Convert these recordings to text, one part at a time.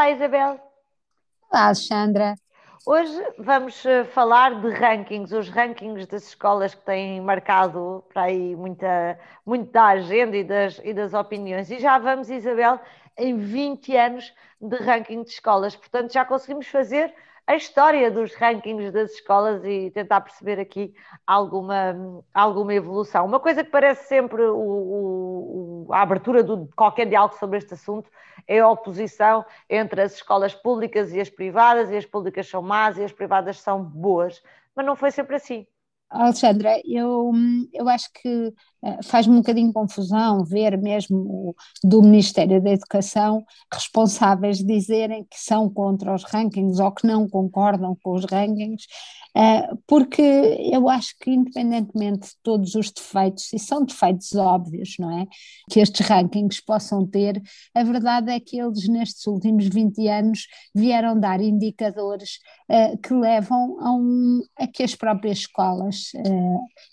Olá, Isabel. Olá, Alexandra. Hoje vamos eh, falar de rankings, os rankings das escolas que têm marcado para aí muita, muito da agenda e das, e das opiniões. E já vamos, Isabel, em 20 anos de ranking de escolas. Portanto, já conseguimos fazer a história dos rankings das escolas e tentar perceber aqui alguma, alguma evolução. Uma coisa que parece sempre o, o, a abertura de qualquer diálogo sobre este assunto é a oposição entre as escolas públicas e as privadas, e as públicas são más e as privadas são boas. Mas não foi sempre assim. Alexandra, eu, eu acho que faz-me um bocadinho confusão ver mesmo do Ministério da Educação responsáveis dizerem que são contra os rankings ou que não concordam com os rankings, eh, porque eu acho que independentemente de todos os defeitos, e são defeitos óbvios, não é? Que estes rankings possam ter, a verdade é que eles nestes últimos 20 anos vieram dar indicadores eh, que levam a, um, a que as próprias escolas,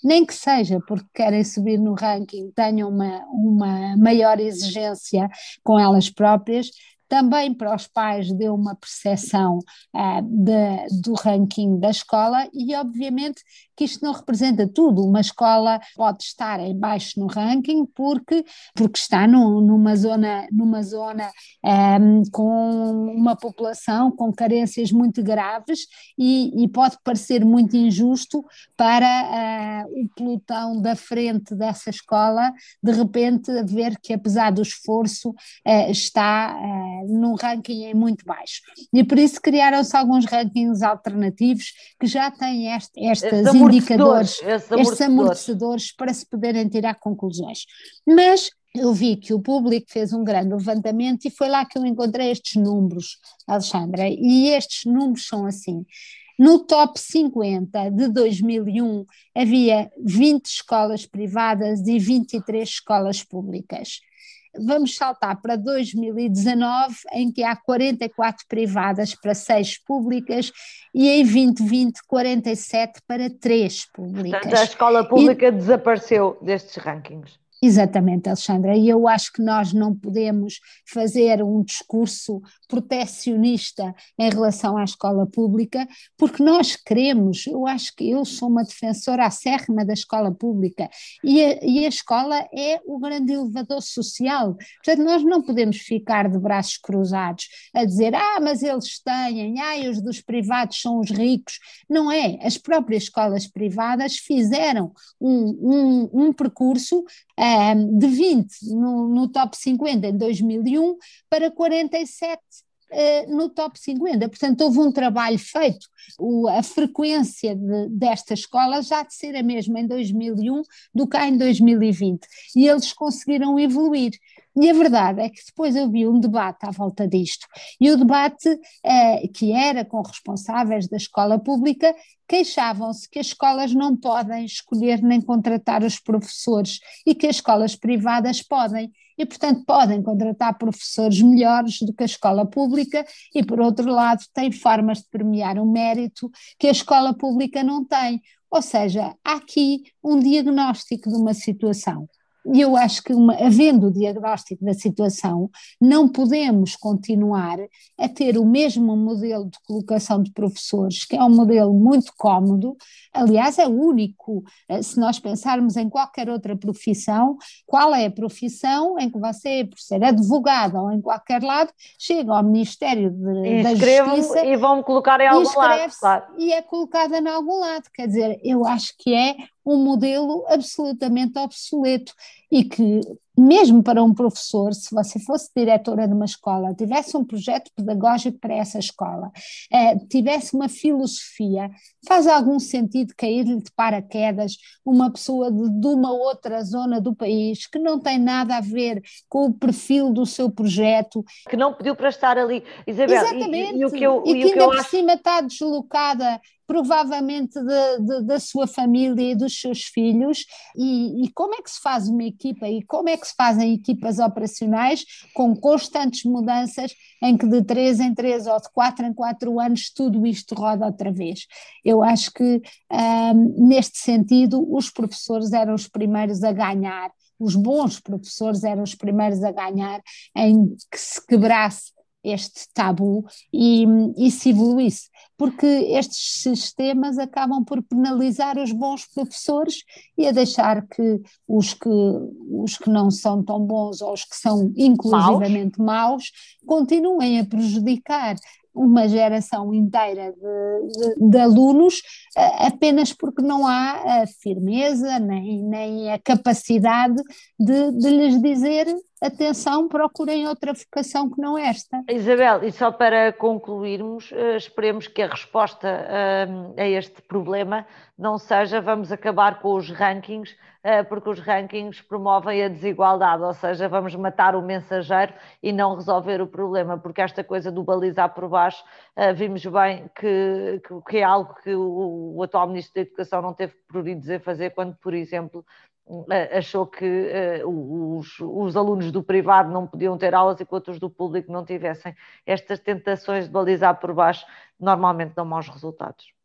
nem que seja porque querem subir no ranking tenham uma, uma maior exigência com elas próprias, também para os pais deu uma percepção uh, de, do ranking da escola e obviamente que isto não representa tudo, uma escola pode estar em baixo no ranking porque, porque está numa zona, numa zona ehm, com uma população com carências muito graves e, e pode parecer muito injusto para uh, o pelotão da frente dessa escola de repente ver que apesar do esforço está num ranking em muito baixo. E por isso criaram-se alguns rankings alternativos que já têm este, estes indicadores, estes amortecedores para se poderem tirar conclusões. Mas eu vi que o público fez um grande levantamento e foi lá que eu encontrei estes números, Alexandra, e estes números são assim. No top 50 de 2001 havia 20 escolas privadas e 23 escolas públicas vamos saltar para 2019, em que há 44 privadas para 6 públicas e em 2020 47 para 3 públicas. Portanto, a escola pública e... desapareceu destes rankings. Exatamente, Alexandra, e eu acho que nós não podemos fazer um discurso protecionista em relação à escola pública, porque nós queremos, eu acho que eu sou uma defensora acérrima da escola pública e a, e a escola é o grande elevador social, portanto nós não podemos ficar de braços cruzados a dizer, ah, mas eles têm, ah, os dos privados são os ricos, não é, as próprias escolas privadas fizeram um, um, um percurso de 20 no, no top 50 em 2001 para 47 Uh, no top 50. Portanto, houve um trabalho feito. O, a frequência de, desta escola já de ser a mesma em 2001 do que em 2020. E eles conseguiram evoluir. E a verdade é que depois eu vi um debate à volta disto, e o debate eh, que era com responsáveis da escola pública queixavam-se que as escolas não podem escolher nem contratar os professores e que as escolas privadas podem, e portanto podem contratar professores melhores do que a escola pública, e por outro lado têm formas de premiar um mérito que a escola pública não tem. Ou seja, há aqui um diagnóstico de uma situação e eu acho que, uma, havendo o diagnóstico da situação, não podemos continuar a ter o mesmo modelo de colocação de professores, que é um modelo muito cómodo, aliás, é único. Eh, se nós pensarmos em qualquer outra profissão, qual é a profissão em que você, por ser advogado ou em qualquer lado, chega ao Ministério de, da Justiça e vão colocar em algum lado. Claro. E é colocada em algum lado. Quer dizer, eu acho que é um modelo absolutamente obsoleto e que, mesmo para um professor, se você fosse diretora de uma escola, tivesse um projeto pedagógico para essa escola, eh, tivesse uma filosofia, faz algum sentido cair-lhe de paraquedas uma pessoa de, de, uma outra zona do país que não tem nada a ver com o perfil do seu projeto. Que não pediu para estar ali, Isabel. Exatamente, e, e, e o que, eu, e que ainda por acho... cima está deslocada provavelmente de, de, da sua família e dos seus filhos, e, e, como é que se faz uma equipa e como é que se fazem equipas operacionais com constantes mudanças em que de três em três ou de quatro em quatro anos tudo isto roda outra vez. Eu acho que um, neste sentido os professores eram os primeiros a ganhar, os bons professores eram os primeiros a ganhar em que se quebrasse este tabu e, e se evoluísse, porque estes sistemas acabam por penalizar os bons professores e a deixar que os que, os que não são tão bons ou os que são inclusivamente maus, maus continuem a prejudicar uma geração inteira de, de, de alunos apenas porque não há a firmeza nem, nem a capacidade de, de lhes dizer atenção, procurem outra vocação que não esta. Isabel, e só para concluirmos, uh, esperemos que a resposta uh, a este problema não seja vamos acabar com os rankings, uh, porque os rankings promovem a desigualdade, ou seja, vamos matar o mensageiro e não resolver o problema, porque esta coisa do balizar por baixo, vimos bem que, que, é algo que o, atual Ministro da Educação não teve pruridos a fazer, quando, por exemplo, achou que uh, os, os, alunos do privado não podiam ter aulas enquanto os do público não tivessem. Estas tentações de balizar por baixo normalmente dão maus resultados.